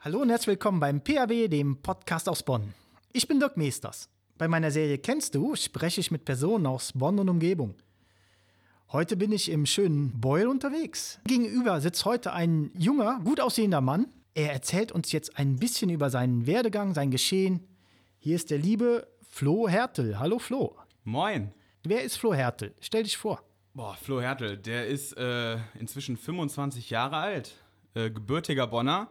Hallo und herzlich willkommen beim PAB, dem Podcast aus Bonn. Ich bin Dirk Meesters. Bei meiner Serie Kennst du spreche ich mit Personen aus Bonn und Umgebung. Heute bin ich im schönen Beul unterwegs. Gegenüber sitzt heute ein junger, gut aussehender Mann. Er erzählt uns jetzt ein bisschen über seinen Werdegang, sein Geschehen. Hier ist der liebe Flo Hertel. Hallo Flo. Moin. Wer ist Flo Hertel? Stell dich vor. Boah, Flo Hertel, der ist äh, inzwischen 25 Jahre alt, äh, gebürtiger Bonner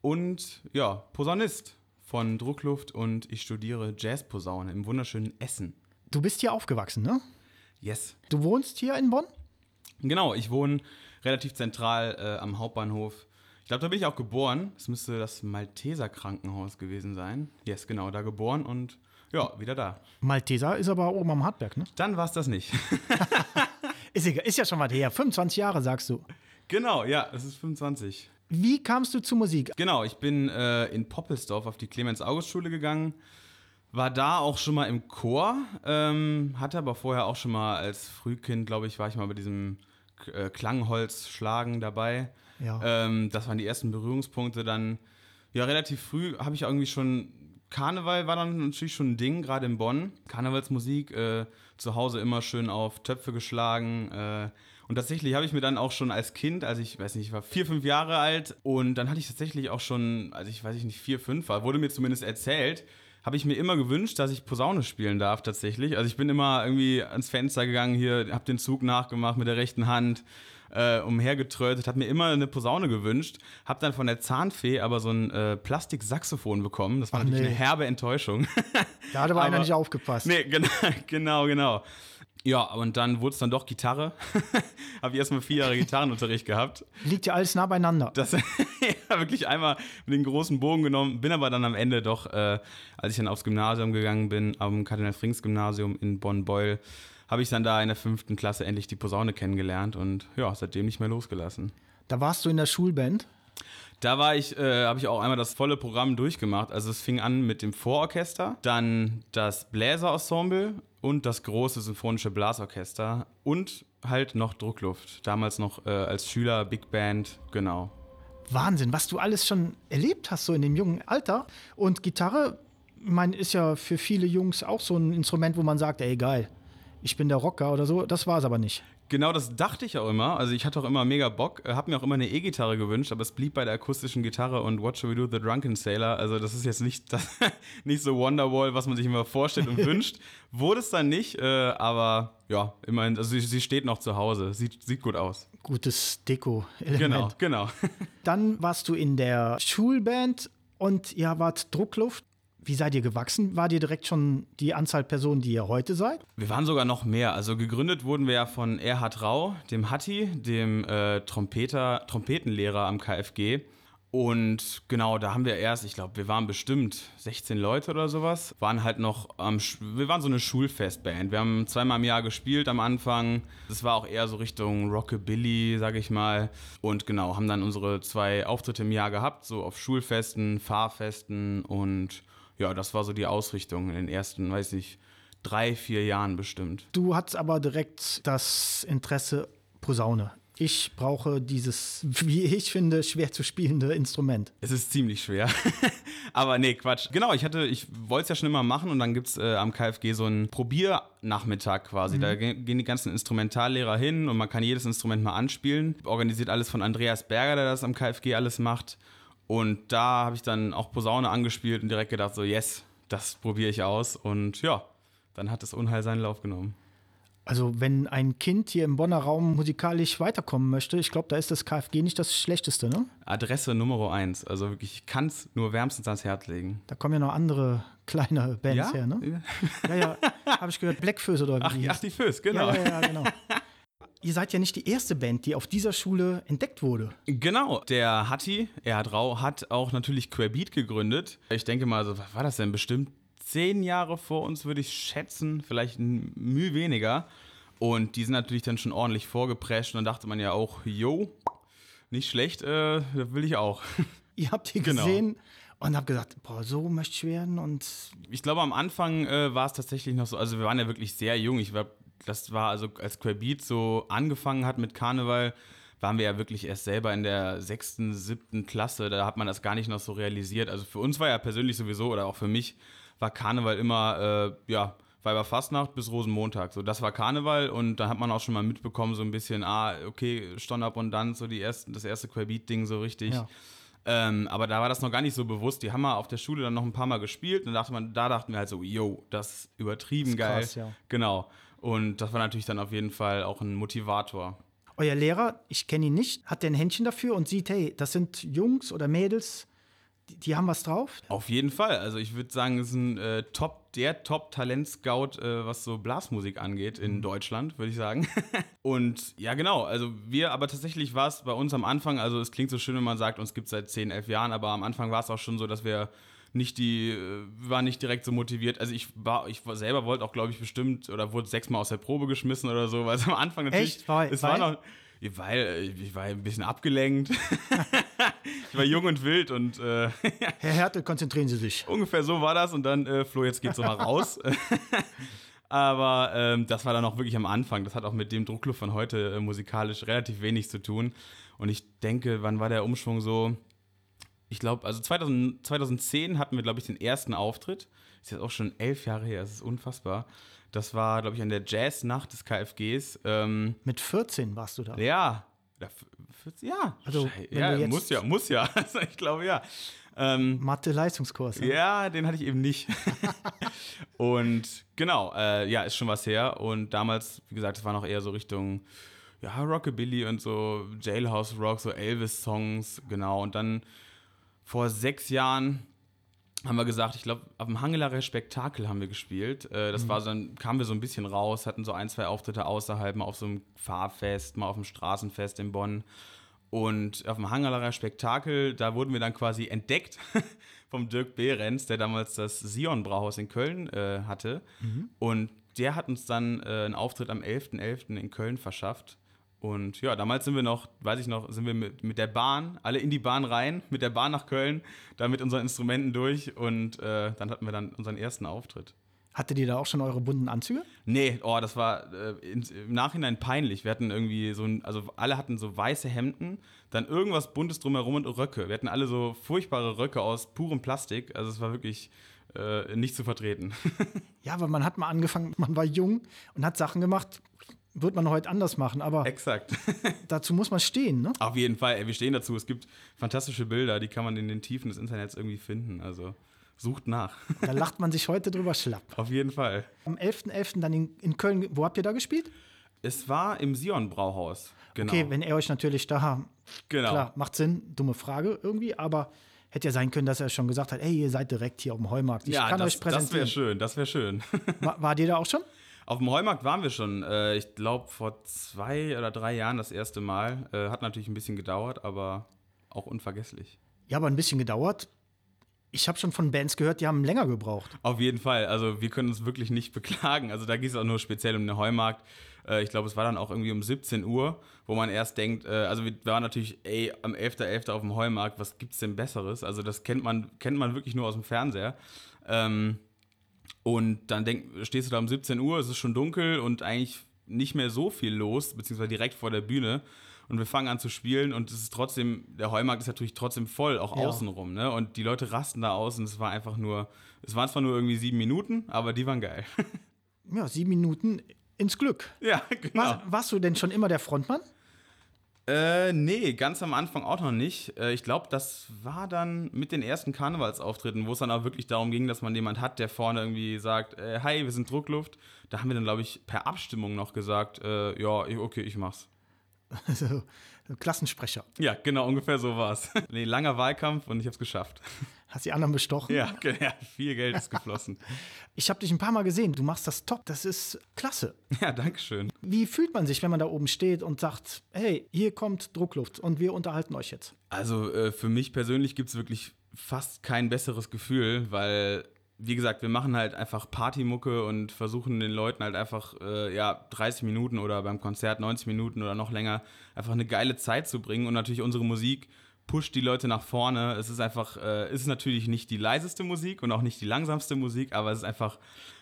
und ja, Posaunist von Druckluft und ich studiere Jazzposaune im wunderschönen Essen. Du bist hier aufgewachsen, ne? Yes. Du wohnst hier in Bonn? Genau, ich wohne relativ zentral äh, am Hauptbahnhof. Ich glaube, da bin ich auch geboren. Es müsste das Malteser Krankenhaus gewesen sein. Yes, genau, da geboren und ja, wieder da. Malteser ist aber oben am Hartberg, ne? Dann war es das nicht. ist, egal, ist ja schon was her. 25 Jahre, sagst du. Genau, ja, es ist 25. Wie kamst du zur Musik? Genau, ich bin äh, in Poppelsdorf auf die Clemens-August-Schule gegangen. War da auch schon mal im Chor, ähm, hatte aber vorher auch schon mal als Frühkind, glaube ich, war ich mal bei diesem äh, Klangholzschlagen dabei. Ja. Ähm, das waren die ersten Berührungspunkte. Dann, ja, relativ früh habe ich irgendwie schon. Karneval war dann natürlich schon ein Ding, gerade in Bonn. Karnevalsmusik, äh, zu Hause immer schön auf Töpfe geschlagen. Äh, und tatsächlich habe ich mir dann auch schon als Kind, als ich, weiß nicht, ich war vier, fünf Jahre alt und dann hatte ich tatsächlich auch schon, als ich, weiß ich nicht, vier, fünf war, wurde mir zumindest erzählt, habe ich mir immer gewünscht, dass ich Posaune spielen darf tatsächlich. Also ich bin immer irgendwie ans Fenster gegangen hier, habe den Zug nachgemacht mit der rechten Hand, äh, umhergetrötet, habe mir immer eine Posaune gewünscht, habe dann von der Zahnfee aber so ein äh, Plastiksaxophon bekommen. Das war Ach, natürlich nee. eine herbe Enttäuschung. Da hat aber, einer Aber- nicht aufgepasst. Nee, genau, genau, genau. Ja, und dann wurde es dann doch Gitarre. habe ich erstmal vier Jahre Gitarrenunterricht gehabt. Liegt ja alles nah beieinander. Das ja, wirklich einmal mit den großen Bogen genommen, bin aber dann am Ende doch, äh, als ich dann aufs Gymnasium gegangen bin, am Kardinal-Frings-Gymnasium in Bonn-Beul, habe ich dann da in der fünften Klasse endlich die Posaune kennengelernt und ja, seitdem nicht mehr losgelassen. Da warst du in der Schulband. Da war ich, äh, habe ich auch einmal das volle Programm durchgemacht. Also es fing an mit dem Vororchester, dann das Bläserensemble und das große symphonische Blasorchester und halt noch Druckluft. Damals noch äh, als Schüler, Big Band, genau. Wahnsinn, was du alles schon erlebt hast, so in dem jungen Alter. Und Gitarre, meine, ist ja für viele Jungs auch so ein Instrument, wo man sagt, ey, geil, ich bin der Rocker oder so. Das war es aber nicht. Genau, das dachte ich auch immer. Also ich hatte auch immer mega Bock, habe mir auch immer eine E-Gitarre gewünscht, aber es blieb bei der akustischen Gitarre und What Shall We Do The Drunken Sailor. Also das ist jetzt nicht, das, nicht so Wonderwall, was man sich immer vorstellt und wünscht. Wurde es dann nicht, äh, aber ja, immerhin, also sie, sie steht noch zu Hause, sieht, sieht gut aus. Gutes Deko-Element. Genau, genau. Dann warst du in der Schulband und ihr wart Druckluft. Wie seid ihr gewachsen? War dir direkt schon die Anzahl Personen, die ihr heute seid? Wir waren sogar noch mehr. Also gegründet wurden wir ja von Erhard Rau, dem Hatti, dem äh, Trompeter, Trompetenlehrer am KFG. Und genau, da haben wir erst, ich glaube, wir waren bestimmt 16 Leute oder sowas. Waren halt noch am, wir waren so eine Schulfestband. Wir haben zweimal im Jahr gespielt am Anfang. Das war auch eher so Richtung Rockabilly, sag ich mal. Und genau, haben dann unsere zwei Auftritte im Jahr gehabt, so auf Schulfesten, Fahrfesten und ja, das war so die Ausrichtung in den ersten, weiß ich, drei, vier Jahren bestimmt. Du hattest aber direkt das Interesse Posaune. Ich brauche dieses, wie ich finde, schwer zu spielende Instrument. Es ist ziemlich schwer. Aber nee, Quatsch. Genau, ich hatte, ich wollte es ja schon immer machen und dann gibt's äh, am KFG so einen Probiernachmittag quasi. Da ge- gehen die ganzen Instrumentallehrer hin und man kann jedes Instrument mal anspielen. Organisiert alles von Andreas Berger, der das am KFG alles macht. Und da habe ich dann auch Posaune angespielt und direkt gedacht, so, yes, das probiere ich aus. Und ja, dann hat das Unheil seinen Lauf genommen. Also wenn ein Kind hier im Bonner Raum musikalisch weiterkommen möchte, ich glaube, da ist das KFG nicht das Schlechteste, ne? Adresse Nummer eins. Also wirklich, ich kann es nur wärmstens ans Herz legen. Da kommen ja noch andere kleine Bands her, ne? Ja, ja, habe ich gehört, Blackfoes oder wie Ach, die ach die Föß, genau. Ja, ja, ja, genau. Ihr seid ja nicht die erste Band, die auf dieser Schule entdeckt wurde. Genau, der Hatti, Erhard Rau, hat auch natürlich Querbeat gegründet. Ich denke mal, so, was war das denn? Bestimmt zehn Jahre vor uns, würde ich schätzen, vielleicht ein Mühe weniger. Und die sind natürlich dann schon ordentlich vorgeprescht und dann dachte man ja auch, yo, nicht schlecht, äh, das will ich auch. Ihr habt die Genau. gesehen und habe gesagt, boah, so möchte ich werden und Ich glaube, am Anfang äh, war es tatsächlich noch so, also wir waren ja wirklich sehr jung. Ich war, das war also, als Querbeat so angefangen hat mit Karneval, waren wir ja wirklich erst selber in der sechsten, siebten Klasse. Da hat man das gar nicht noch so realisiert. Also für uns war ja persönlich sowieso, oder auch für mich, war Karneval immer, äh, ja, Weiberfastnacht bis Rosenmontag. So, das war Karneval und da hat man auch schon mal mitbekommen, so ein bisschen, ah, okay, Stonabundanz, so die ersten, das erste Querbeat-Ding so richtig. Ja. Ähm, aber da war das noch gar nicht so bewusst. Die haben wir auf der Schule dann noch ein paar Mal gespielt und da dachte man, da dachten wir halt so, yo, das ist übertrieben Das ist geil. krass, ja. Genau. Und das war natürlich dann auf jeden Fall auch ein Motivator. euer Lehrer, ich kenne ihn nicht, hat der ein Händchen dafür und sieht, hey, das sind Jungs oder Mädels, die, die haben was drauf. Auf jeden Fall. Also ich würde sagen, es ist ein äh, Top, der Top-Talent-Scout, äh, was so Blasmusik angeht in Mhm. Deutschland, würde ich sagen. Und ja, genau. Also wir, aber tatsächlich war es bei uns am Anfang, also es klingt so schön, wenn man sagt, uns gibt es seit 10, 11 Jahren, aber am Anfang war es auch schon so, dass wir nicht die, äh, waren nicht direkt so motiviert. Also ich war, ich war selber wollte auch, glaube ich, bestimmt oder wurde sechsmal aus der Probe geschmissen oder so, weil es am Anfang natürlich. Echt? Weil- es war noch. Weil äh, ich war ein bisschen abgelenkt. ich war jung und wild und äh, Herr Härte, konzentrieren Sie sich. ungefähr so war das und dann, äh, Flo, jetzt geht's so mal raus. Aber ähm, das war dann auch wirklich am Anfang. Das hat auch mit dem Druckluft von heute äh, musikalisch relativ wenig zu tun. Und ich denke, wann war der Umschwung so? Ich glaube, also 2000, 2010 hatten wir, glaube ich, den ersten Auftritt. Ist jetzt auch schon elf Jahre her, das ist unfassbar. Das war, glaube ich, an der Jazznacht des KFGs. Ähm, Mit 14 warst du da. ja. Ja, f- Ja, Also, ja muss ja, muss ja. Also, ich glaube, ja. Ähm, Mathe-Leistungskurs. ne? ja, den hatte ich eben nicht. und genau, äh, ja, ist schon was her. Und damals, wie gesagt, es war noch eher so Richtung ja, Rockabilly und so Jailhouse Rock, so Elvis-Songs, genau. Und dann vor sechs Jahren haben wir gesagt, ich glaube, auf dem Hangelarer Spektakel haben wir gespielt. Äh, das war so, dann kamen wir so ein bisschen raus, hatten so ein, zwei Auftritte außerhalb, mal auf so einem Fahrfest, mal auf dem Straßenfest in Bonn. Und auf dem Hangelarer Spektakel, da wurden wir dann quasi entdeckt vom Dirk Behrens, der damals das Sion Brauhaus in Köln äh, hatte. Und der hat uns dann äh, einen Auftritt am 11.11. in Köln verschafft. Und ja, damals sind wir noch, weiß ich noch, sind wir mit, mit der Bahn, alle in die Bahn rein, mit der Bahn nach Köln, da mit unseren Instrumenten durch und äh, dann hatten wir dann unseren ersten Auftritt. Hattet ihr da auch schon eure bunten Anzüge? Nee, oh, das war äh, im Nachhinein peinlich. Wir hatten irgendwie so ein, also alle hatten so weiße Hemden, dann irgendwas Buntes drumherum und Röcke. Wir hatten alle so furchtbare Röcke aus purem Plastik. Also es war wirklich äh, nicht zu vertreten. Ja, weil man hat mal angefangen, man war jung und hat Sachen gemacht, wird man heute anders machen, aber Exakt. dazu muss man stehen, ne? Auf jeden Fall, ey, wir stehen dazu. Es gibt fantastische Bilder, die kann man in den Tiefen des Internets irgendwie finden. Also sucht nach. Da lacht man sich heute drüber schlapp. Auf jeden Fall. Am 11.11. dann in, in Köln, wo habt ihr da gespielt? Es war im Sion Brauhaus. Genau. Okay, wenn er euch natürlich da, genau. klar, macht Sinn, dumme Frage irgendwie, aber hätte ja sein können, dass er schon gesagt hat, ey, ihr seid direkt hier auf dem Heumarkt. Ich ja, kann das, euch das wäre präsentieren. schön, das wäre schön. War, war dir da auch schon? Auf dem Heumarkt waren wir schon, äh, ich glaube, vor zwei oder drei Jahren das erste Mal. Äh, hat natürlich ein bisschen gedauert, aber auch unvergesslich. Ja, aber ein bisschen gedauert. Ich habe schon von Bands gehört, die haben länger gebraucht. Auf jeden Fall, also wir können uns wirklich nicht beklagen. Also da geht es auch nur speziell um den Heumarkt. Äh, ich glaube, es war dann auch irgendwie um 17 Uhr, wo man erst denkt, äh, also wir waren natürlich, ey, am 11.11. auf dem Heumarkt, was gibt's denn Besseres? Also das kennt man, kennt man wirklich nur aus dem Fernseher. Ähm, und dann denk, stehst du da um 17 Uhr, es ist schon dunkel und eigentlich nicht mehr so viel los, beziehungsweise direkt vor der Bühne. Und wir fangen an zu spielen und es ist trotzdem, der Heumarkt ist natürlich trotzdem voll, auch Ja. außenrum, ne? Und die Leute rasten da aus und es war einfach nur, es waren zwar nur irgendwie sieben Minuten, aber die waren geil. Ja, sieben Minuten ins Glück. ja, genau. War, warst du denn schon immer der Frontmann? Äh, nee, ganz am Anfang auch noch nicht. Äh, ich glaube, das war dann mit den ersten Karnevalsauftritten, wo es dann auch wirklich darum ging, dass man jemand hat, der vorne irgendwie sagt, äh, hi, wir sind Druckluft. Da haben wir dann, glaube ich, per Abstimmung noch gesagt, äh, ja, okay, ich mach's. so, so Klassensprecher. Ja, genau, ungefähr so war's. nee, langer Wahlkampf und ich hab's geschafft. Hast die anderen bestochen? ja, ja, viel Geld ist geflossen. Ich habe dich ein paar Mal gesehen. Du machst das top. Das ist klasse. ja, dankeschön. Wie fühlt man sich, wenn man da oben steht und sagt, hey, hier kommt Druckluft und wir unterhalten euch jetzt? Also äh, für mich persönlich gibt es wirklich fast kein besseres Gefühl, weil, wie gesagt, wir machen halt einfach Partymucke und versuchen den Leuten halt einfach, äh, ja, 30 Minuten oder beim Konzert 90 Minuten oder noch länger einfach eine geile Zeit zu bringen und natürlich unsere Musik pusht die Leute nach vorne. Es ist einfach, äh, es ist natürlich nicht die leiseste Musik und auch nicht die langsamste Musik, aber es ist einfach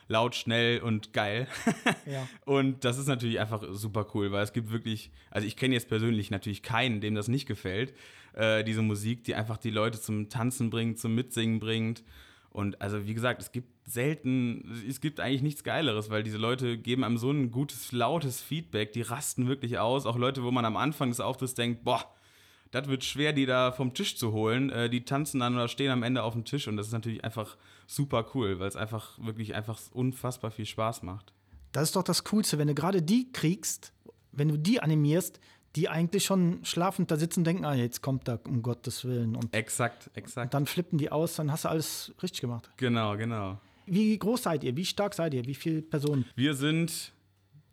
laut, schnell und geil. Ja. Und das ist natürlich einfach super cool, weil es gibt wirklich, also ich kenne jetzt persönlich natürlich keinen, dem das nicht gefällt, äh, diese Musik, die einfach die Leute zum Tanzen bringt, zum Mitsingen bringt. Und also wie gesagt, es gibt selten, es gibt eigentlich nichts Geileres, weil diese Leute geben einem so ein gutes, lautes Feedback, die rasten wirklich aus. Auch Leute, wo man am Anfang des Auftritts denkt, boah, das wird schwer, die da vom Tisch zu holen. Äh, die tanzen dann oder stehen am Ende auf dem Tisch und das ist natürlich einfach super cool, weil es einfach wirklich einfach unfassbar viel Spaß macht. Das ist doch das Coolste, wenn du gerade die kriegst, wenn du die animierst, die eigentlich schon schlafend da sitzen und denken, ah, jetzt kommt da um Gottes Willen. Und Exakt, exakt. dann flippen die aus, dann hast du alles richtig gemacht. Genau, genau. Wie groß seid ihr? Wie stark seid ihr? Wie viele Personen? Wir sind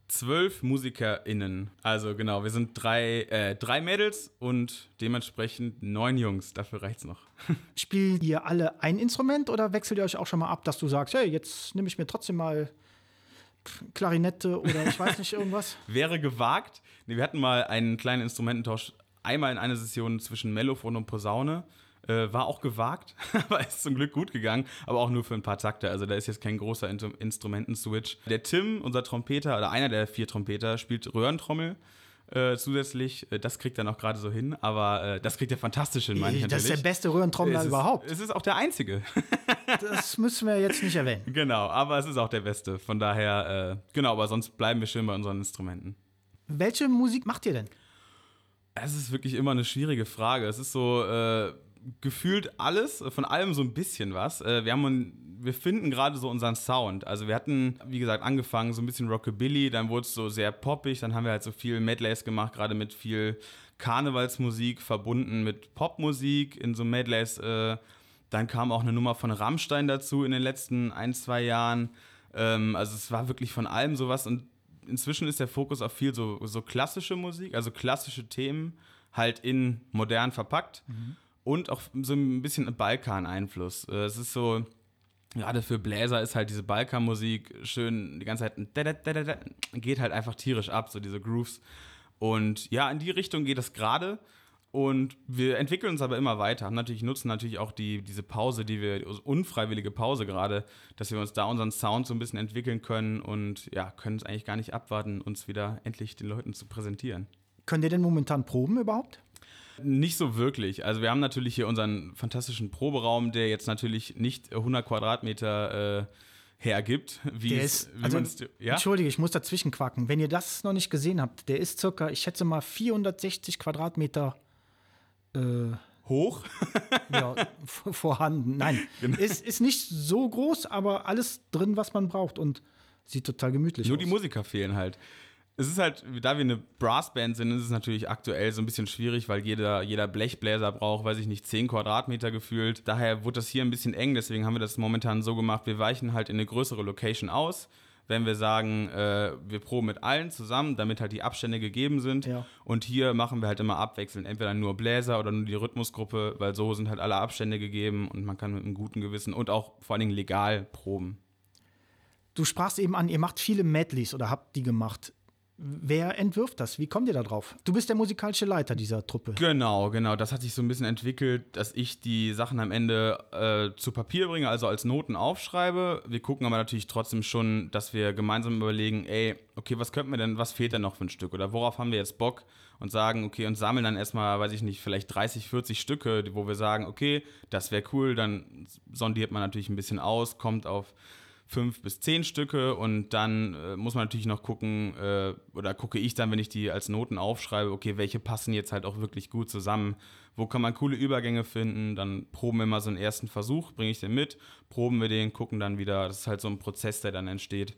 zwölf MusikerInnen. Also genau, wir sind drei, äh, drei Mädels und dementsprechend neun Jungs. Dafür reicht's noch. Spielt ihr alle ein Instrument oder wechselt ihr euch auch schon mal ab, dass du sagst, hey, jetzt nehme ich mir trotzdem mal Klarinette oder ich weiß nicht, irgendwas? Wäre gewagt. Nee, wir hatten mal einen kleinen Instrumententausch einmal in einer Session zwischen Mellophon und Posaune. Äh, war auch gewagt, aber ist zum Glück gut gegangen, aber auch nur für ein paar Takte. Also da ist jetzt kein großer In Instrumentenswitch. Der Tim, unser Trompeter, oder einer der vier Trompeter, spielt Röhrentrommel. Äh, zusätzlich, äh, das kriegt er noch gerade so hin, aber äh, das kriegt er fantastisch hin, meine ich das ist der natürlich. beste Röhrentrommler ist- überhaupt. Es ist auch der einzige. Das müssen wir jetzt nicht erwähnen. genau, aber es ist auch der beste. Von daher, äh, genau, aber sonst bleiben wir schön bei unseren Instrumenten. Welche Musik macht ihr denn? Es ist wirklich immer eine schwierige Frage. Es ist so äh, gefühlt alles, von allem so ein bisschen was. Äh, wir, haben, wir finden gerade so unseren Sound. Also wir hatten, wie gesagt, angefangen so ein bisschen Rockabilly, dann wurde es so sehr poppig, dann haben wir halt so viel Medleys gemacht, gerade mit viel Karnevalsmusik verbunden mit Popmusik in so Medleys. Äh, dann kam auch eine Nummer von Rammstein dazu in den letzten ein, zwei Jahren. Ähm, also es war wirklich von allem sowas und inzwischen ist der Fokus auf viel so, so klassische Musik, also klassische Themen, halt in modern verpackt und auch so ein bisschen Balkan-Einfluss. Äh, Es ist so, gerade für Bläser ist halt diese Balkanmusik schön die ganze Zeit, geht halt einfach tierisch ab, so diese Grooves. Und ja, in die Richtung geht es gerade. Und wir entwickeln uns aber immer weiter. Haben natürlich nutzen natürlich auch die, diese Pause, die wir, also unfreiwillige Pause gerade, dass wir uns da unseren Sound so ein bisschen entwickeln können und ja, können es eigentlich gar nicht abwarten, uns wieder endlich den Leuten zu präsentieren. Könnt ihr denn momentan proben überhaupt? Nicht so wirklich. Also wir haben natürlich hier unseren fantastischen Proberaum, der jetzt natürlich nicht 100 Quadratmeter äh, hergibt. Wie Der ist, wie also, ja? Entschuldige, ich muss dazwischen quacken. Wenn ihr das noch nicht gesehen habt, der ist circa, ich schätze mal 460 Quadratmeter äh, hoch. ja, vorhanden. Nein, Genau. ist, ist nicht so groß, aber alles drin, was man braucht und sieht total gemütlich Nur aus. die Musiker fehlen halt. Es ist halt, da wir eine Brassband sind, ist es natürlich aktuell so ein bisschen schwierig, weil jeder, jeder Blechbläser braucht, weiß ich nicht, 10 Quadratmeter gefühlt. Daher wurde das hier ein bisschen eng, deswegen haben wir das momentan so gemacht, wir weichen halt in eine größere Location aus, wenn wir sagen, äh, wir proben mit allen zusammen, damit halt die Abstände gegeben sind. Ja. Und hier machen wir halt immer abwechselnd, entweder nur Bläser oder nur die Rhythmusgruppe, weil so sind halt alle Abstände gegeben und man kann mit einem guten Gewissen und auch vor allen Dingen legal proben. Du sprachst eben an, ihr macht viele Medleys oder habt die gemacht. Wer entwirft das? Wie kommt ihr da drauf? Du bist der musikalische Leiter dieser Truppe. Genau, genau. Das hat sich so ein bisschen entwickelt, dass ich die Sachen am Ende äh, zu Papier bringe, also als Noten aufschreibe. Wir gucken aber natürlich trotzdem schon, dass wir gemeinsam überlegen, ey, okay, was könnten wir denn, was fehlt denn noch für ein Stück? Oder worauf haben wir jetzt Bock? Und sagen, okay, und sammeln dann erstmal, weiß ich nicht, vielleicht 30, 40 Stücke, wo wir sagen, okay, das wäre cool, dann sondiert man natürlich ein bisschen aus, kommt auf fünf bis zehn Stücke und dann äh, muss man natürlich noch gucken, äh, oder gucke ich dann, wenn ich die als Noten aufschreibe, okay, welche passen jetzt halt auch wirklich gut zusammen, wo kann man coole Übergänge finden, dann proben wir mal so einen ersten Versuch, bringe ich den mit, proben wir den, gucken dann wieder, das ist halt so ein Prozess, der dann entsteht.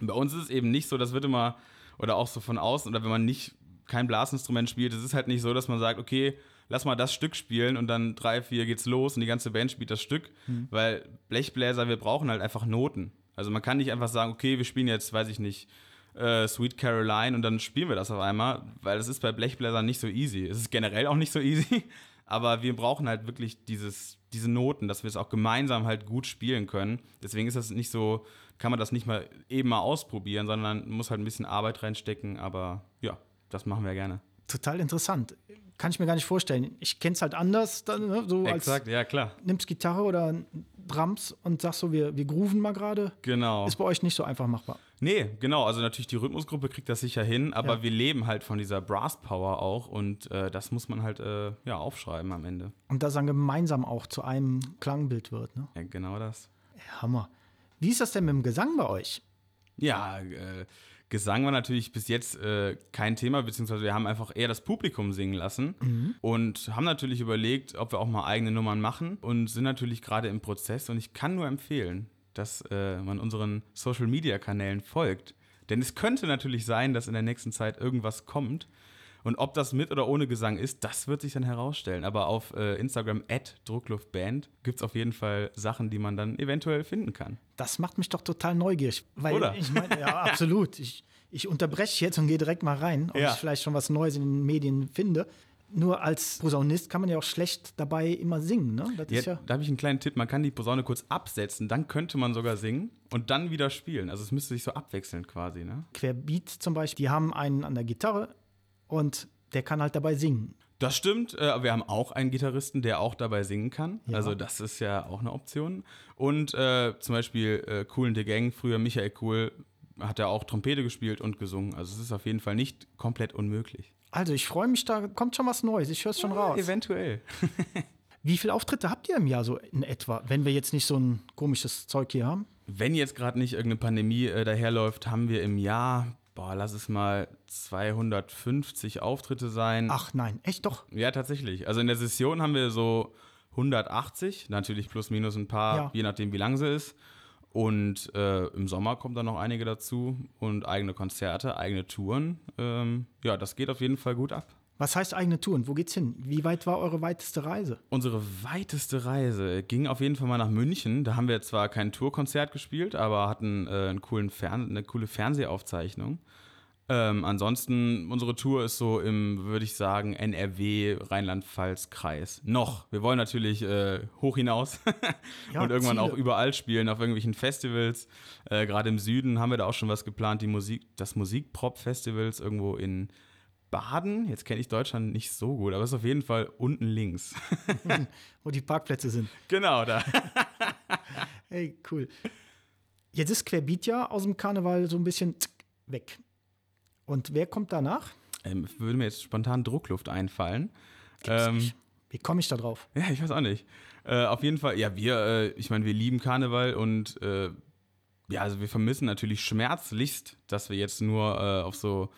Bei uns ist es eben nicht so, das wird immer, oder auch so von außen, oder wenn man nicht kein Blasinstrument spielt, es ist halt nicht so, dass man sagt, okay, lass mal das Stück spielen und dann drei, vier geht's los und die ganze Band spielt das Stück, weil Blechbläser, wir brauchen halt einfach Noten. Also man kann nicht einfach sagen, okay, wir spielen jetzt, weiß ich nicht, äh, Sweet Caroline und dann spielen wir das auf einmal, weil das ist bei Blechbläsern nicht so easy. Es ist generell auch nicht so easy, aber wir brauchen halt wirklich dieses, diese Noten, dass wir es auch gemeinsam halt gut spielen können. Deswegen ist das nicht so, kann man das nicht mal eben mal ausprobieren, sondern muss halt ein bisschen Arbeit reinstecken, aber ja, das machen wir gerne. total interessant. Kann ich mir gar nicht vorstellen. Ich kenne es halt anders, dann, ne? so Exakt, als ja klar. nimmst Gitarre oder Drums und sagst so, wir, wir grooven mal gerade. Genau. Ist bei euch nicht so einfach machbar. Nee, genau. Also natürlich die Rhythmusgruppe kriegt das sicher hin, aber Ja. wir leben halt von dieser Brass Power auch und äh, das muss man halt äh, ja aufschreiben am Ende. Und das dann gemeinsam auch zu einem Klangbild wird. Ne? Ja, genau das. Hammer. Wie ist das denn mit dem Gesang bei euch? Ja, äh, Gesang war natürlich bis jetzt äh, kein Thema, beziehungsweise wir haben einfach eher das Publikum singen lassen und haben natürlich überlegt, ob wir auch mal eigene Nummern machen und sind natürlich gerade im Prozess und ich kann nur empfehlen, dass äh, man unseren Social-Media-Kanälen folgt. Denn es könnte natürlich sein, dass in der nächsten Zeit irgendwas kommt. Und ob das mit oder ohne Gesang ist, das wird sich dann herausstellen. Aber auf äh, Instagram druckluftband gibt es auf jeden Fall Sachen, die man dann eventuell finden kann. Das macht mich doch total neugierig. Weil Oder? ich meine, ja, absolut. Ich, ich unterbreche jetzt und gehe direkt mal rein, ob Ja. ich vielleicht schon was Neues in den Medien finde. Nur als Posaunist kann man ja auch schlecht dabei immer singen, ne? Ja, ja. Da habe ich einen kleinen Tipp. Man kann die Posaune kurz absetzen, dann könnte man sogar singen und dann wieder spielen. Also es müsste sich so abwechseln quasi. Ne? Querbeat zum Beispiel, die haben einen an der Gitarre und der kann halt dabei singen. Das stimmt. Äh, aber wir haben auch einen Gitarristen, der auch dabei singen kann. Ja. Also das ist ja auch eine Option. Und äh, zum Beispiel äh, Cool in the Gang, früher Michael Cool, hat er auch Trompete gespielt und gesungen. Also es ist auf jeden Fall nicht komplett unmöglich. Also ich freue mich, da kommt schon was Neues. Ich höre es schon raus. Eventuell. Wie viele Auftritte habt ihr im Jahr so in etwa, wenn wir jetzt nicht so ein komisches Zeug hier haben? Wenn jetzt gerade nicht irgendeine Pandemie äh, daherläuft, haben wir im Jahr, boah, lass es mal 250 Auftritte sein. Ach nein, echt doch. Ja, tatsächlich. Also in der Session haben wir so 180, natürlich plus minus ein paar, Ja. je nachdem wie lang sie ist. Und äh, im Sommer kommen dann noch einige dazu und eigene Konzerte, eigene Touren. Ähm, ja, das geht auf jeden Fall gut ab. Was heißt eigene Touren? Wo geht's hin? Wie weit war eure weiteste Reise? Unsere weiteste Reise ging auf jeden Fall mal nach München. Da haben wir zwar kein Tourkonzert gespielt, aber hatten äh, einen coolen Fern eine coole Fernsehaufzeichnung. Ähm, ansonsten, unsere Tour ist so im, würde ich sagen, NRW, Rheinland-Pfalz-Kreis. Noch. Wir wollen natürlich äh, hoch hinaus Ja, und irgendwann Ziele. auch überall spielen, auf irgendwelchen Festivals. Äh, Gerade im Süden haben wir da auch schon was geplant, die Musik, das Musikprop-Festivals irgendwo in Baden. Jetzt kenne ich Deutschland nicht so gut, aber es ist auf jeden Fall unten links. Wo die Parkplätze sind. genau, da. Hey, cool. Jetzt ist Querbeat ja aus dem Karneval so ein bisschen weg. Und wer kommt danach? Ähm, würde mir jetzt spontan Druckluft einfallen. Ähm. Wie komme ich da drauf? ja, ich weiß auch nicht. Äh, auf jeden Fall, ja, wir, äh, ich meine, wir lieben Karneval und äh, ja, also wir vermissen natürlich schmerzlichst, dass wir jetzt nur äh, auf so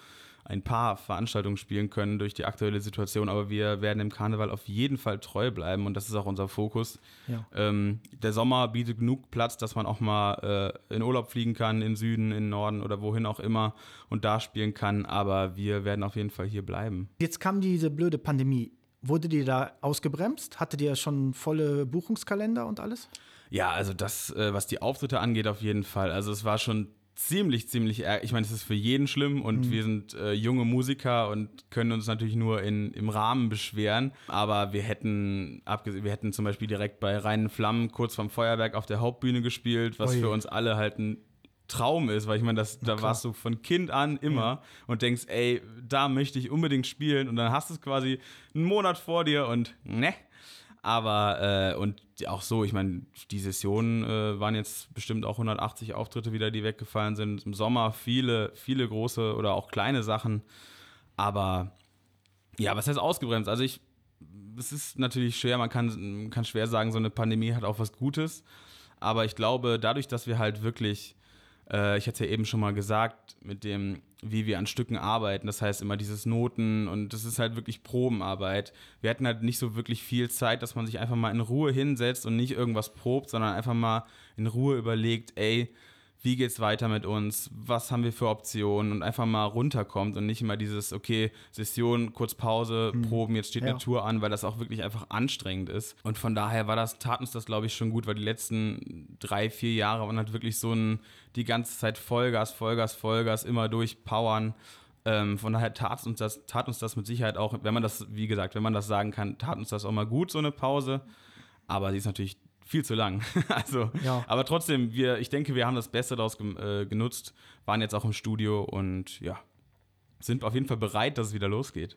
ein paar Veranstaltungen spielen können durch die aktuelle Situation, aber wir werden dem Karneval auf jeden Fall treu bleiben und das ist auch unser Fokus. Ja. Ähm, der Sommer bietet genug Platz, dass man auch mal äh, in Urlaub fliegen kann, in Süden, in Norden oder wohin auch immer und da spielen kann, aber wir werden auf jeden Fall hier bleiben. Jetzt kam diese blöde Pandemie. Wurde die da ausgebremst? Hattet ihr schon volle Buchungskalender und alles? Ja, also das, äh, was die Auftritte angeht, auf jeden Fall. Also es war schon ziemlich, ziemlich ärgerlich. Ich meine, es ist für jeden schlimm und wir sind äh, junge Musiker und können uns natürlich nur in, im Rahmen beschweren. Aber wir hätten, abgesehen, wir hätten zum Beispiel direkt bei Reinen Flammen kurz vorm Feuerwerk auf der Hauptbühne gespielt, was Ui. für uns alle halt ein Traum ist, weil ich meine, das, da klar. warst du von Kind an immer und denkst, ey, da möchte ich unbedingt spielen und dann hast du es quasi einen Monat vor dir und ne. Aber äh, und auch so, ich meine, die Sessionen äh, waren jetzt bestimmt auch 180 Auftritte wieder, die weggefallen sind. Im Sommer viele, viele große oder auch kleine Sachen. Aber ja, was heißt ausgebremst? Also ich, es ist natürlich schwer, man kann, kann schwer sagen, so eine Pandemie hat auch was Gutes. Aber ich glaube, dadurch, dass wir halt wirklich, äh, ich hatte es ja eben schon mal gesagt, mit dem, wie wir an Stücken arbeiten, das heißt immer dieses Noten und das ist halt wirklich Probenarbeit. Wir hatten halt nicht so wirklich viel Zeit, dass man sich einfach mal in Ruhe hinsetzt und nicht irgendwas probt, sondern einfach mal in Ruhe überlegt, ey, wie geht's weiter mit uns, was haben wir für Optionen und einfach mal runterkommt und nicht immer dieses, okay, Session, kurz Pause, Proben, jetzt steht Ja. eine Tour an, weil das auch wirklich einfach anstrengend ist. Und von daher war das, tat uns das, glaube ich, schon gut, weil die letzten drei, vier Jahre waren halt wirklich so ein, die ganze Zeit Vollgas, Vollgas, Vollgas, immer durchpowern. Ähm, von daher tat uns, das, tat uns das mit Sicherheit auch, wenn man das, wie gesagt, wenn man das sagen kann, tat uns das auch mal gut, so eine Pause. Aber sie ist natürlich viel zu lang. also, Ja. aber trotzdem, wir, ich denke, wir haben das Beste daraus äh, genutzt, waren jetzt auch im Studio und ja, sind auf jeden Fall bereit, dass es wieder losgeht.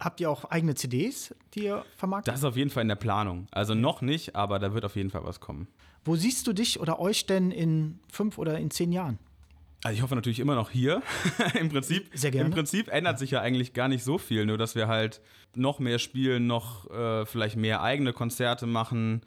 Habt ihr auch eigene CDs, die ihr vermarktet? Das ist auf jeden Fall in der Planung. Also noch nicht, aber da wird auf jeden Fall was kommen. Wo siehst du dich oder euch denn in fünf oder in zehn Jahren? Also ich hoffe natürlich immer noch hier. Im Prinzip, Sehr gerne. Im Prinzip ändert sich ja eigentlich gar nicht so viel, nur dass wir halt noch mehr spielen, noch äh, vielleicht mehr eigene Konzerte machen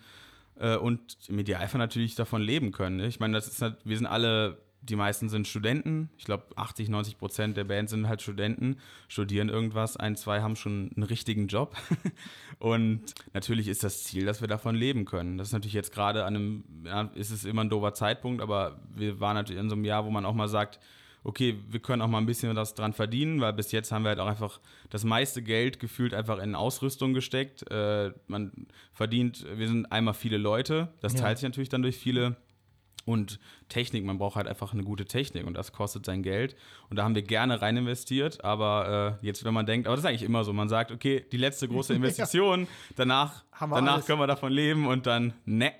äh, und im Idealfall natürlich davon leben können. ne? Ich meine, das ist halt, wir sind alle, die meisten sind Studenten. Ich glaube, 80, 90 Prozent der Band sind halt Studenten, studieren irgendwas. Ein, zwei haben schon einen richtigen Job. Und natürlich ist das Ziel, dass wir davon leben können. Das ist natürlich jetzt gerade an einem, ja, ist es immer ein doofer Zeitpunkt, aber wir waren natürlich in so einem Jahr, wo man auch mal sagt, okay, wir können auch mal ein bisschen was dran verdienen, weil bis jetzt haben wir halt auch einfach das meiste Geld gefühlt einfach in Ausrüstung gesteckt. Äh, man verdient, wir sind einmal viele Leute, das Ja. teilt sich natürlich dann durch viele. Und Technik, man braucht halt einfach eine gute Technik und das kostet sein Geld. Und da haben wir gerne rein investiert, aber äh, jetzt, wenn man denkt, aber das ist eigentlich immer so, man sagt, okay, die letzte große Investition, danach, Haben wir danach alles. können wir davon leben und dann, ne,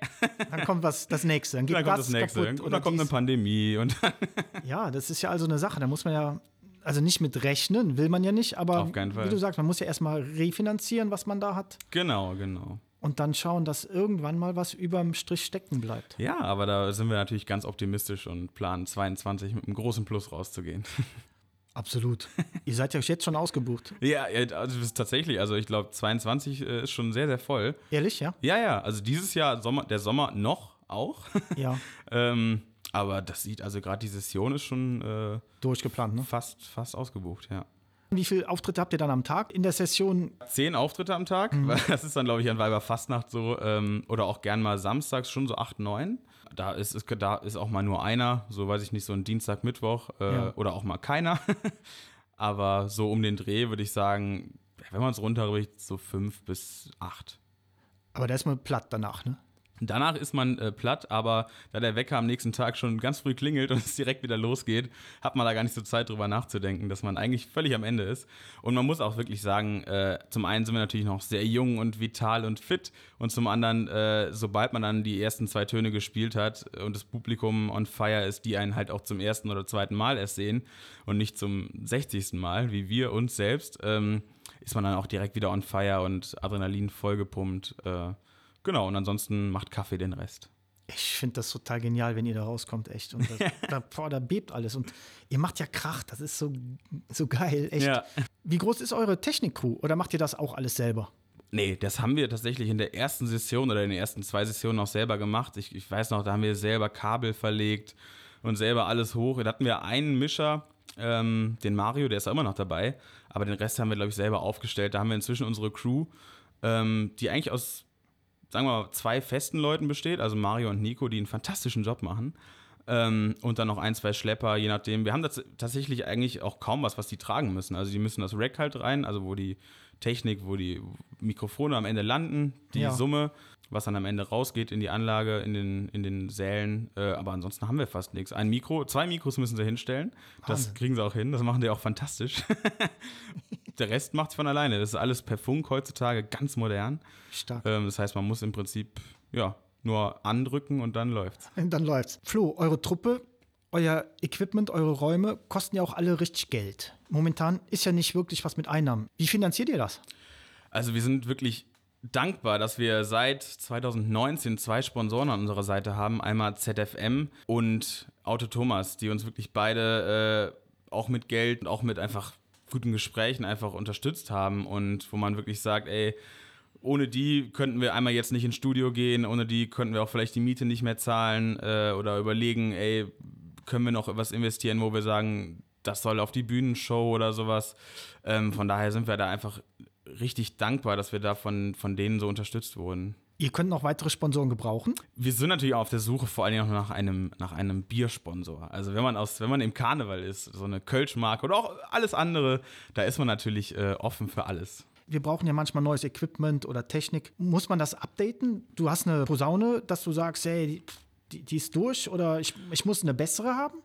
Dann kommt was, das nächste. Dann geht dann kommt das nächste. kaputt. Und dann kommt eine dies. Pandemie und Ja, das ist ja also eine Sache. Da muss man ja, also nicht mit rechnen, will man ja nicht, aber Auf keinen Fall. wie du sagst, man muss ja erstmal refinanzieren, was man da hat. Genau, genau. Und dann schauen, dass irgendwann mal was überm Strich stecken bleibt. Ja, aber da sind wir natürlich ganz optimistisch und planen 22 mit einem großen Plus rauszugehen. Absolut. Ihr seid ja jetzt schon ausgebucht. ja, also tatsächlich, also ich glaube 22 äh, ist schon sehr, sehr voll. Ehrlich, ja? Ja, ja, also dieses Jahr, Sommer, der Sommer noch auch. Ja. ähm, aber das sieht, also gerade die Session ist schon äh, Durchgeplant, ne? fast, fast ausgebucht, ja. Wie viele Auftritte habt ihr dann am Tag in der Session? Zehn Auftritte am Tag, weil das ist dann, glaube ich, an Weiberfastnacht so. Ähm, oder auch gern mal samstags schon so acht, neun. Da ist, ist, da ist auch mal nur einer, so weiß ich nicht, so ein Dienstag, Mittwoch äh, Ja. oder auch mal keiner. Aber so um den Dreh würde ich sagen, wenn man es runterbricht, so fünf bis acht. Aber da ist man platt danach, ne? Danach ist man äh, platt, aber da der Wecker am nächsten Tag schon ganz früh klingelt und es direkt wieder losgeht, hat man da gar nicht so Zeit drüber nachzudenken, dass man eigentlich völlig am Ende ist. Und man muss auch wirklich sagen, äh, zum einen sind wir natürlich noch sehr jung und vital und fit und zum anderen, äh, sobald man dann die ersten zwei Töne gespielt hat und das Publikum on fire ist, die einen halt auch zum ersten oder zweiten Mal erst sehen und nicht zum 60. Mal, wie wir uns selbst, ähm, ist man dann auch direkt wieder on fire und Adrenalin vollgepumpt. Äh, Genau, und ansonsten macht Kaffee den Rest. Ich finde das total genial, wenn ihr da rauskommt, echt. Und das, da, boah, da bebt alles. Und ihr macht ja Krach, das ist so, so geil, echt. Ja. Wie groß ist eure Technik-Crew? Oder macht ihr das auch alles selber? Nee, das haben wir tatsächlich in der ersten Session oder in den ersten zwei Sessionen auch selber gemacht. Ich, ich weiß noch, da haben wir selber Kabel verlegt und selber alles hoch. Da hatten wir einen Mischer, ähm, den Mario, der ist auch immer noch dabei. Aber den Rest haben wir, glaube ich, selber aufgestellt. Da haben wir inzwischen unsere Crew, ähm, die eigentlich aus, sagen wir mal, zwei festen Leuten besteht. Also Mario und Nico, die einen fantastischen Job machen. Ähm, und dann noch ein, zwei Schlepper, je nachdem. Wir haben das tatsächlich eigentlich auch kaum was, was die tragen müssen. Also die müssen das Rack halt rein, also wo die Technik, wo die Mikrofone am Ende landen, die Ja. Summe, was dann am Ende rausgeht in die Anlage, in den, in den Sälen. Äh, aber ansonsten haben wir fast nichts. Ein Mikro, zwei Mikros müssen sie hinstellen. Das Wahnsinn. kriegen sie auch hin. Das machen die auch fantastisch. Der Rest macht von alleine. Das ist alles per Funk heutzutage, ganz modern. Stark. Ähm, das heißt, man muss im Prinzip ja, nur andrücken und dann läuft's. Dann läuft's. Flo, eure Truppe, euer Equipment, eure Räume kosten ja auch alle richtig Geld. Momentan ist ja nicht wirklich was mit Einnahmen. Wie finanziert ihr das? Also wir sind wirklich dankbar, dass wir seit 2019 zwei Sponsoren an unserer Seite haben. Einmal ZFM und Auto Thomas, die uns wirklich beide äh, auch mit Geld und auch mit einfach guten Gesprächen einfach unterstützt haben und wo man wirklich sagt, ey, ohne die könnten wir einmal jetzt nicht ins Studio gehen, ohne die könnten wir auch vielleicht die Miete nicht mehr zahlen äh, oder überlegen, ey, können wir noch was investieren, wo wir sagen, das soll auf die Bühnenshow oder sowas. Ähm, von daher sind wir da einfach richtig dankbar, dass wir da von, von denen so unterstützt wurden. Ihr könnt noch weitere Sponsoren gebrauchen. Wir sind natürlich auch auf der Suche vor allen Dingen auch nach einem, nach einem Biersponsor. Also wenn man aus, wenn man im Karneval ist, so eine Kölschmarke oder auch alles andere, da ist man natürlich äh, offen für alles. Wir brauchen ja manchmal neues Equipment oder Technik. Muss man das updaten? Du hast eine Posaune, dass du sagst, hey, die, die ist durch oder ich, ich muss eine bessere haben?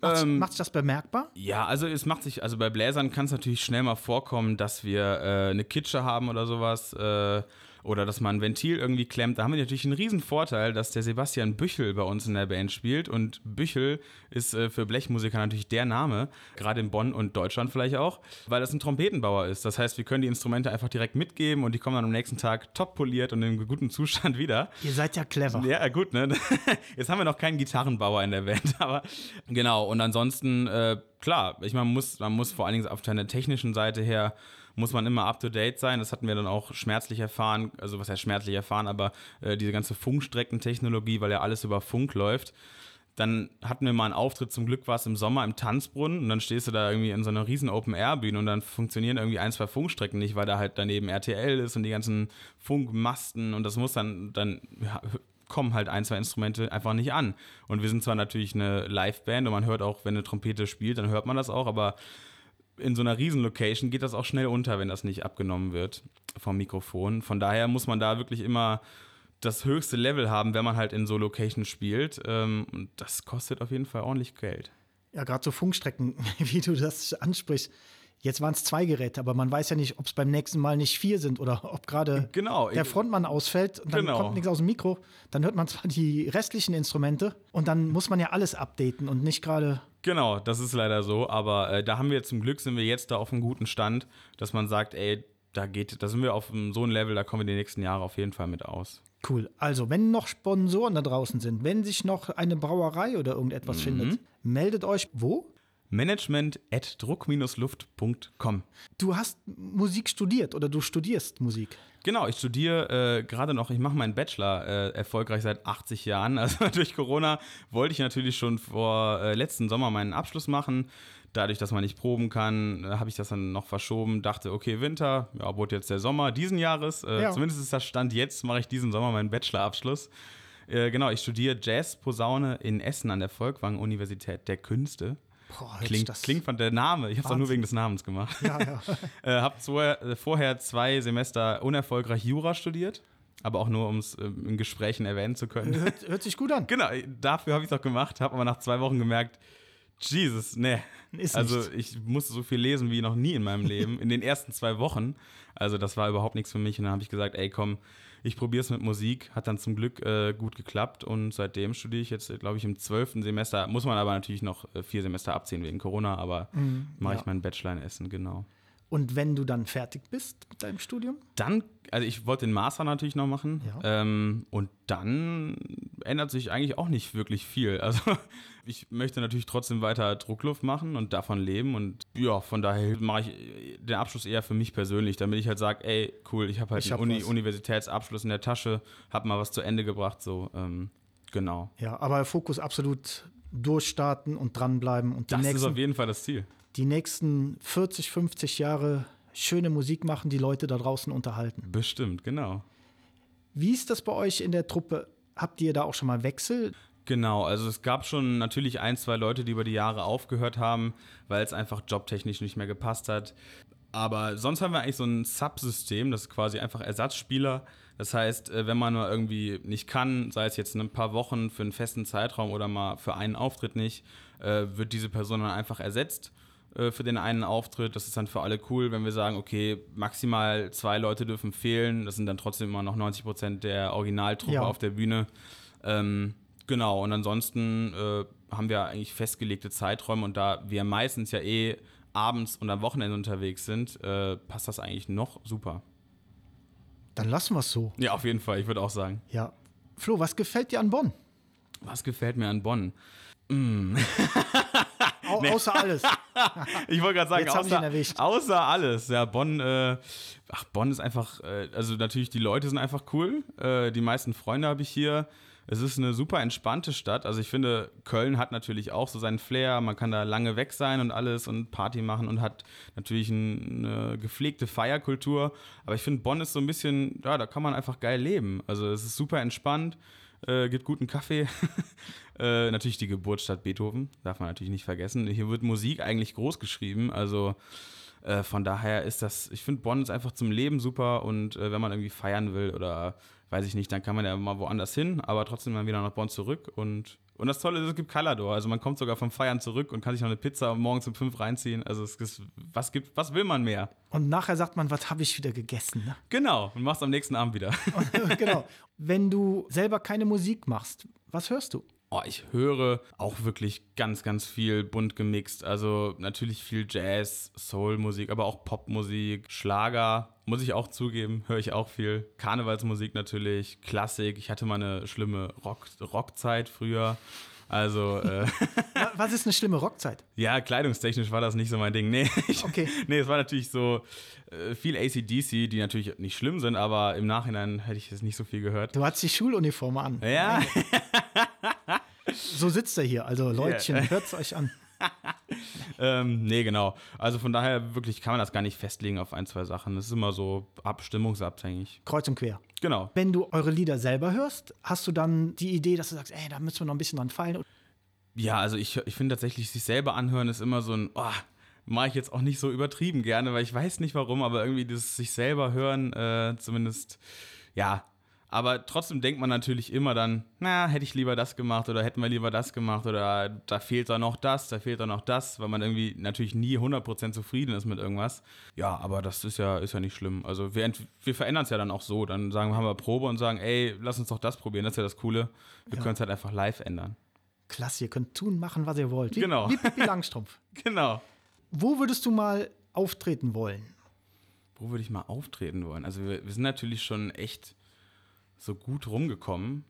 Macht, Ähm, macht sich das bemerkbar? Ja, also es macht sich, also bei Bläsern kann es natürlich schnell mal vorkommen, dass wir äh, eine Kitsche haben oder sowas. Äh, oder dass man ein Ventil irgendwie klemmt. Da haben wir natürlich einen riesen Vorteil, dass der Sebastian Büchel bei uns in der Band spielt und Büchel ist äh, für Blechmusiker natürlich der Name, gerade in Bonn und Deutschland vielleicht auch, weil das ein Trompetenbauer ist. Das heißt, wir können die Instrumente einfach direkt mitgeben und die kommen dann am nächsten Tag top poliert und in gutem Zustand wieder. Ihr seid ja clever. Ja, gut, ne? Jetzt haben wir noch keinen Gitarrenbauer in der Band, aber genau. Und ansonsten, äh, klar, ich meine, man muss, man muss vor allen Dingen auf der technischen Seite her muss man immer up to date sein. Das hatten wir dann auch schmerzlich erfahren, also was heißt schmerzlich erfahren, aber äh, diese ganze Funkstreckentechnologie, weil ja alles über Funk läuft. Dann hatten wir mal einen Auftritt, zum Glück war es im Sommer im Tanzbrunnen und dann stehst du da irgendwie in so einer riesen Open-Air-Bühne und dann funktionieren irgendwie ein, zwei Funkstrecken nicht, weil da halt daneben RTL ist und die ganzen Funkmasten und das muss dann, dann ja, kommen halt ein, zwei Instrumente einfach nicht an. Und wir sind zwar natürlich eine Live-Band und man hört auch, wenn eine Trompete spielt, dann hört man das auch, aber in so einer Riesenlocation geht das auch schnell unter, wenn das nicht abgenommen wird vom Mikrofon. Von daher muss man da wirklich immer das höchste Level haben, wenn man halt in so Locations spielt. Ähm, und das kostet auf jeden Fall ordentlich Geld. Ja, gerade so Funkstrecken, wie du das ansprichst. Jetzt waren es zwei Geräte, aber man weiß ja nicht, ob es beim nächsten Mal nicht vier sind oder ob gerade genau, der Frontmann ausfällt und dann genau. kommt nichts aus dem Mikro. Dann hört man zwar die restlichen Instrumente und dann muss man ja alles updaten und nicht gerade. Genau, das ist leider so. Aber äh, da haben wir zum Glück sind wir jetzt da auf einem guten Stand, dass man sagt, ey, da geht, da sind wir auf so einem Level, da kommen wir die nächsten Jahre auf jeden Fall mit aus. Cool. Also, wenn noch Sponsoren da draußen sind, wenn sich noch eine Brauerei oder irgendetwas mhm. findet, meldet euch wo? management at druck-luft.com. Du hast Musik studiert oder du studierst Musik? Genau, ich studiere äh, gerade noch, ich mache meinen Bachelor äh, erfolgreich seit 80 Jahren. Also durch Corona wollte ich natürlich schon vor äh, letzten Sommer meinen Abschluss machen. Dadurch, dass man nicht proben kann, äh, habe ich das dann noch verschoben. Dachte, okay, Winter, ja, wurde jetzt der Sommer diesen Jahres. Äh, ja. Zumindest ist das Stand jetzt, mache ich diesen Sommer meinen Bachelorabschluss. Äh, genau, ich studiere Jazz Posaune in Essen an der Volkwang Universität der Künste. Boah, klingt, klingt von der Name. Ich habe es auch nur wegen des Namens gemacht. Ja, ja. äh, habe vorher, äh, vorher zwei Semester unerfolgreich Jura studiert aber auch nur, um es äh, in Gesprächen erwähnen zu können. Hört, hört sich gut an. genau, dafür habe ich es auch gemacht, habe aber nach zwei Wochen gemerkt, Jesus, ne. also nicht. ich musste so viel lesen wie noch nie in meinem Leben, in den ersten zwei Wochen. Also das war überhaupt nichts für mich und dann habe ich gesagt, ey komm, ich probiere es mit Musik, hat dann zum Glück äh, gut geklappt und seitdem studiere ich jetzt, glaube ich, im zwölften Semester, muss man aber natürlich noch äh, vier Semester abziehen wegen Corona, aber mhm, mache ja. ich meinen Bachelor in Essen, genau. Und wenn du dann fertig bist mit deinem Studium? Dann, also ich wollte den Master natürlich noch machen. Ja. Ähm, und dann ändert sich eigentlich auch nicht wirklich viel. Also ich möchte natürlich trotzdem weiter Druckluft machen und davon leben. Und ja, von daher mache ich den Abschluss eher für mich persönlich, damit ich halt sage, ey, cool, ich habe halt ich einen hab Uni Universitätsabschluss in der Tasche, habe mal was zu Ende gebracht. So, ähm, genau. Ja, aber Fokus absolut durchstarten und dranbleiben. Und das nächsten, ist auf jeden Fall das Ziel die nächsten 40, 50 Jahre schöne Musik machen, die Leute da draußen unterhalten. Bestimmt, genau. Wie ist das bei euch in der Truppe? Habt ihr da auch schon mal Wechsel? Genau, also es gab schon natürlich ein, zwei Leute, die über die Jahre aufgehört haben, weil es einfach jobtechnisch nicht mehr gepasst hat. Aber sonst haben wir eigentlich so ein Subsystem, das ist quasi einfach Ersatzspieler. Das heißt, äh, wenn man mal irgendwie nicht kann, sei es jetzt ein paar Wochen für einen festen Zeitraum oder mal für einen Auftritt nicht, äh, wird diese Person dann einfach ersetzt äh, für den einen Auftritt. Das ist dann für alle cool, wenn wir sagen, okay, maximal zwei Leute dürfen fehlen. Das sind dann trotzdem immer noch 90 Prozent der Originaltruppe ja. auf der Bühne. Ähm, genau, und ansonsten äh, haben wir eigentlich festgelegte Zeiträume und da wir meistens ja eh abends und am Wochenende unterwegs sind, äh, passt das eigentlich noch super. Dann lassen wir es so. Ja, auf jeden Fall, ich würde auch sagen. Ja. Flo, was gefällt dir an Bonn? Was gefällt mir an Bonn? Mm. Au nee. Außer alles. ich wollte gerade sagen, außer, außer, alles. Ja, Bonn, äh, ach, Bonn ist einfach, äh, also natürlich, die Leute sind einfach cool. Äh, die meisten Freunde habe ich hier. Es ist eine super entspannte Stadt. Also ich finde, Köln hat natürlich auch so seinen Flair. Man kann da lange weg sein und alles und Party machen und hat natürlich ein, eine gepflegte Feierkultur. Aber ich finde, Bonn ist so ein bisschen, ja, da kann man einfach geil leben. Also es ist super entspannt äh, gibt guten Kaffee. äh, natürlich die Geburtsstadt Beethoven, darf man natürlich nicht vergessen. Hier wird Musik eigentlich groß geschrieben, also äh, von daher ist das, ich finde Bonn ist einfach zum Leben super und äh, wenn man irgendwie feiern will oder weiß ich nicht, dann kann man ja mal woanders hin, aber trotzdem dann wieder nach Bonn zurück und und das Tolle ist, es gibt Calador. Also man kommt sogar vom Feiern zurück und kann sich noch eine Pizza morgens um fünf reinziehen. Also es ist, was gibt, was will man mehr? Und nachher sagt man, was habe ich wieder gegessen? Ne? Genau, und machst am nächsten Abend wieder. genau. Wenn du selber keine Musik machst, was hörst du? Oh, ich höre auch wirklich ganz, ganz viel bunt gemixt. Also natürlich viel Jazz, Soul-Musik, aber auch Popmusik, Schlager. Muss ich auch zugeben, höre ich auch viel. Karnevalsmusik natürlich, Klassik. Ich hatte mal eine schlimme Rock Rockzeit früher. Also. Äh Was ist eine schlimme Rockzeit? Ja, kleidungstechnisch war das nicht so mein Ding. Nee, ich, okay. nee es war natürlich so äh, viel ACDC, die natürlich nicht schlimm sind, aber im Nachhinein hätte ich es nicht so viel gehört. Du hattest die Schuluniform an. Ja. so sitzt er hier. Also Leutchen, yeah. hört's euch an. ähm, nee, genau. Also von daher wirklich kann man das gar nicht festlegen auf ein, zwei Sachen. Das ist immer so abstimmungsabhängig. Kreuz und quer. Genau. Wenn du eure Lieder selber hörst, hast du dann die Idee, dass du sagst, ey, da müssen wir noch ein bisschen dran fallen? Ja, also ich, ich finde tatsächlich, sich selber anhören ist immer so ein, oh, mache ich jetzt auch nicht so übertrieben gerne, weil ich weiß nicht warum, aber irgendwie das sich selber hören, äh, zumindest, ja, aber trotzdem denkt man natürlich immer dann, na, hätte ich lieber das gemacht oder hätten wir lieber das gemacht oder da fehlt da noch das, da fehlt da noch das, weil man irgendwie natürlich nie 100% zufrieden ist mit irgendwas. Ja, aber das ist ja, ist ja nicht schlimm. Also wir, wir verändern es ja dann auch so. Dann sagen wir, haben wir Probe und sagen, ey, lass uns doch das probieren, das ist ja das Coole. Wir ja. können es halt einfach live ändern. Klasse, ihr könnt tun, machen, was ihr wollt. Wie, genau. Wie Pippi Langstrumpf. genau. Wo würdest du mal auftreten wollen? Wo würde ich mal auftreten wollen? Also wir, wir sind natürlich schon echt so gut rumgekommen.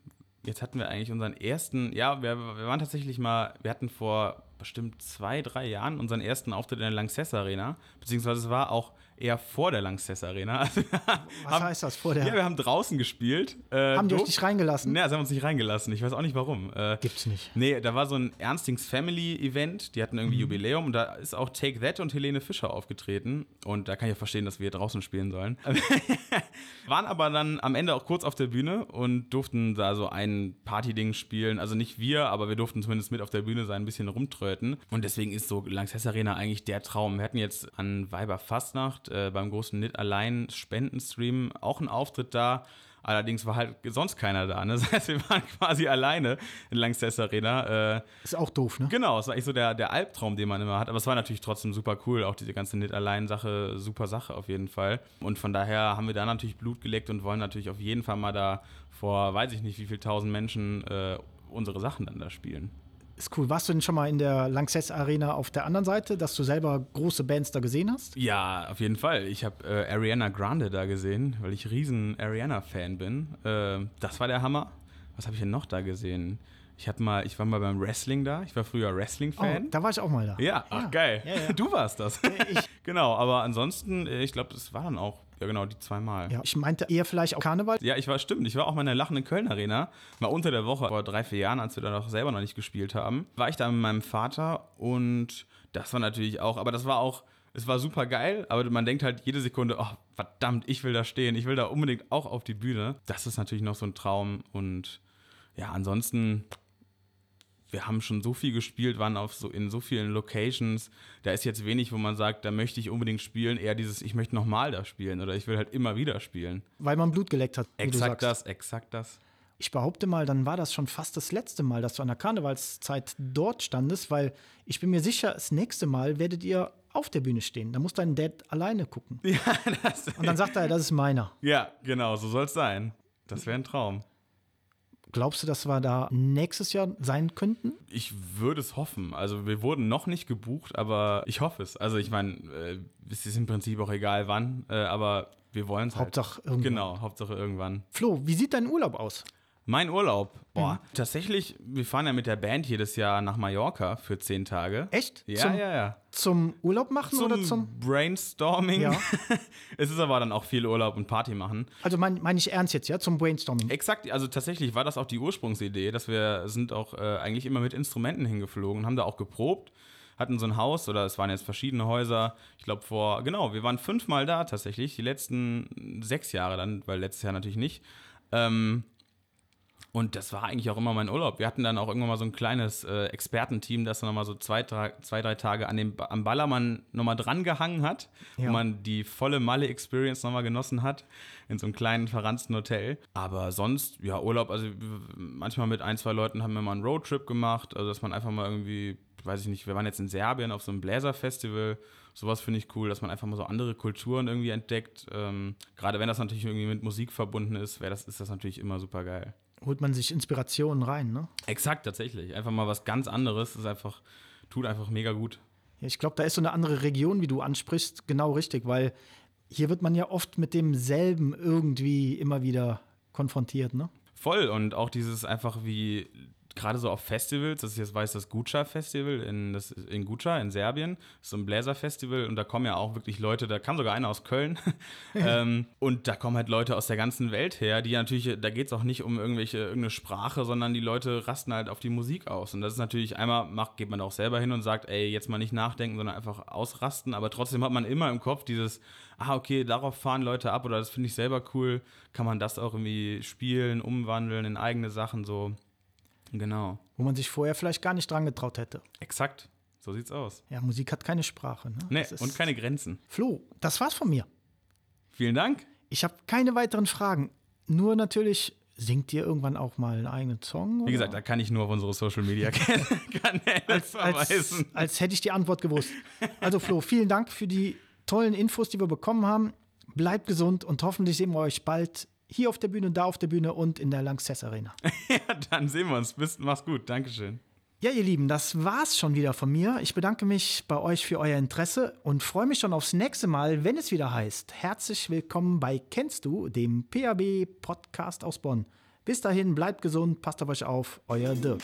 Jetzt hatten wir eigentlich unseren ersten, ja, wir, wir waren tatsächlich mal, wir hatten vor bestimmt zwei, drei Jahren unseren ersten Auftritt in der Lanxess Arena, beziehungsweise es war auch eher vor der Lanxess Arena. Also Was haben, heißt das, vor der? Ja, wir haben draußen gespielt. Äh, haben die euch nicht reingelassen? Nee, sie haben uns nicht reingelassen. Ich weiß auch nicht warum. Äh, Gibt's nicht. Nee, da war so ein Ernstings Family Event. Die hatten irgendwie mhm. Jubiläum und da ist auch Take That und Helene Fischer aufgetreten. Und da kann ich ja verstehen, dass wir draußen spielen sollen. Waren aber dann am Ende auch kurz auf der Bühne und durften da so ein Party-Ding spielen. Also nicht wir, aber wir durften zumindest mit auf der Bühne sein, ein bisschen rumtröten. Und deswegen ist so Lanxess Arena eigentlich der Traum. Wir hatten jetzt an Weiber Fastnacht äh, beim großen Nit allein Spendenstream auch einen Auftritt da. Allerdings war halt sonst keiner da. Ne? Das heißt, wir waren quasi alleine in Lanxess Arena. Äh, ist auch doof, ne? Genau, es war eigentlich so der, der Albtraum, den man immer hat. Aber es war natürlich trotzdem super cool. Auch diese ganze Nit-Allein-Sache, super Sache auf jeden Fall. Und von daher haben wir da natürlich Blut geleckt und wollen natürlich auf jeden Fall mal da vor, weiß ich nicht, wie viel tausend Menschen äh, unsere Sachen dann da spielen. Ist cool. Warst du denn schon mal in der Lanxess Arena auf der anderen Seite, dass du selber große Bands da gesehen hast? Ja, auf jeden Fall. Ich habe äh, Ariana Grande da gesehen, weil ich riesen Ariana-Fan bin. Äh, das war der Hammer. Was habe ich denn noch da gesehen? Ich hab mal, ich war mal beim Wrestling da. Ich war früher Wrestling-Fan. Oh, da war ich auch mal da. Ja, ach, geil. Ja, ja. Du warst das. Ich. genau, aber ansonsten, äh, ich glaube, das war dann auch ja, genau, die zweimal. Ja, ich meinte eher vielleicht auch Karneval. Ja, ich war, stimmt. Ich war auch mal in der lachenden Köln Arena. Mal unter der Woche, vor drei, vier Jahren, als wir da noch selber noch nicht gespielt haben. War ich da mit meinem Vater und das war natürlich auch, aber das war auch, es war super geil, aber man denkt halt jede Sekunde, oh, verdammt, ich will da stehen, ich will da unbedingt auch auf die Bühne. Das ist natürlich noch so ein Traum und ja, ansonsten wir haben schon so viel gespielt, waren auf so in so vielen Locations. Da ist jetzt wenig, wo man sagt, da möchte ich unbedingt spielen. Eher dieses, ich möchte nochmal da spielen oder ich will halt immer wieder spielen. Weil man Blut geleckt hat. Exakt das, exakt das. Ich behaupte mal, dann war das schon fast das letzte Mal, dass du an der Karnevalszeit dort standest, weil ich bin mir sicher, das nächste Mal werdet ihr auf der Bühne stehen. Da muss dein Dad alleine gucken. Ja, das Und dann sagt er, das ist meiner. Ja, genau, so soll es sein. Das wäre ein Traum. Glaubst du, dass wir da nächstes Jahr sein könnten? Ich würde es hoffen. Also wir wurden noch nicht gebucht, aber ich hoffe es. Also ich meine, äh, es ist im Prinzip auch egal wann, äh, aber wir wollen es halt. Hauptsache irgendwann. Genau, Hauptsache irgendwann. Flo, wie sieht dein Urlaub aus? Mein Urlaub. Boah, mhm. tatsächlich, wir fahren ja mit der Band jedes Jahr nach Mallorca für zehn Tage. Echt? Ja, zum, ja, ja. Zum Urlaub machen zum oder zum Brainstorming? Ja. es ist aber dann auch viel Urlaub und Party machen. Also meine mein ich ernst jetzt, ja, zum Brainstorming. Exakt, also tatsächlich war das auch die Ursprungsidee, dass wir sind auch äh, eigentlich immer mit Instrumenten hingeflogen, haben da auch geprobt hatten so ein Haus oder es waren jetzt verschiedene Häuser. Ich glaube vor, genau, wir waren fünfmal da tatsächlich, die letzten sechs Jahre dann, weil letztes Jahr natürlich nicht. Ähm, Und das war eigentlich auch immer mein Urlaub. Wir hatten dann auch irgendwann mal so ein kleines äh, Expertenteam, das dann nochmal so zwei, drei, zwei, drei Tage an dem, am Ballermann nochmal dran gehangen hat, Ja. wo man die volle Malle-Experience nochmal genossen hat, in so einem kleinen verranzten Hotel. Aber sonst, ja, Urlaub, also manchmal mit ein, zwei Leuten haben wir mal einen Roadtrip gemacht, also dass man einfach mal irgendwie, weiß ich nicht, wir waren jetzt in Serbien auf so einem Bläserfestival. Sowas finde ich cool, dass man einfach mal so andere Kulturen irgendwie entdeckt. Ähm, Gerade wenn das natürlich irgendwie mit Musik verbunden ist, das, ist das natürlich immer super geil. Holt man sich Inspirationen rein, ne? Exakt, tatsächlich. Einfach mal was ganz anderes. Das ist einfach, tut einfach mega gut. Ja, ich glaube, da ist so eine andere Region, wie du ansprichst, genau richtig, weil hier wird man ja oft mit demselben irgendwie immer wieder konfrontiert, ne? Voll. Und auch dieses einfach wie, gerade so auf Festivals, das ist jetzt weiß das Guca-Festival in, das, in Guca in Serbien, so ein Bläser-Festival und da kommen ja auch wirklich Leute, da kam sogar einer aus Köln. ähm, und da kommen halt Leute aus der ganzen Welt her, die natürlich, da geht es auch nicht um irgendwelche, irgendeine Sprache, sondern die Leute rasten halt auf die Musik aus. Und das ist natürlich, einmal macht, geht man auch selber hin und sagt, ey, jetzt mal nicht nachdenken, sondern einfach ausrasten. Aber trotzdem hat man immer im Kopf dieses, ah, okay, darauf fahren Leute ab oder das finde ich selber cool. Kann man das auch irgendwie spielen, umwandeln in eigene Sachen so. Genau. Wo man sich vorher vielleicht gar nicht dran getraut hätte. Exakt. So sieht's aus. Ja, Musik hat keine Sprache. Ne? Nee, und keine Grenzen. Flo, das war's von mir. Vielen Dank. Ich habe keine weiteren Fragen. Nur natürlich, singt ihr irgendwann auch mal einen eigenen Song? Wie oder? gesagt, da kann ich nur auf unsere Social Media Kanäle als, verweisen. als hätte ich die Antwort gewusst. Also Flo, vielen Dank für die tollen Infos, die wir bekommen haben. Bleibt gesund und hoffentlich sehen wir euch bald hier auf der Bühne, da auf der Bühne und in der Lanxess Arena. ja, dann sehen wir uns. Bis, mach's gut. Dankeschön. Ja, ihr Lieben, das war's schon wieder von mir. Ich bedanke mich bei euch für euer Interesse und freue mich schon aufs nächste Mal, wenn es wieder heißt. Herzlich willkommen bei Kennst du, dem PAB Podcast aus Bonn. Bis dahin, bleibt gesund, passt auf euch auf, euer Dirk.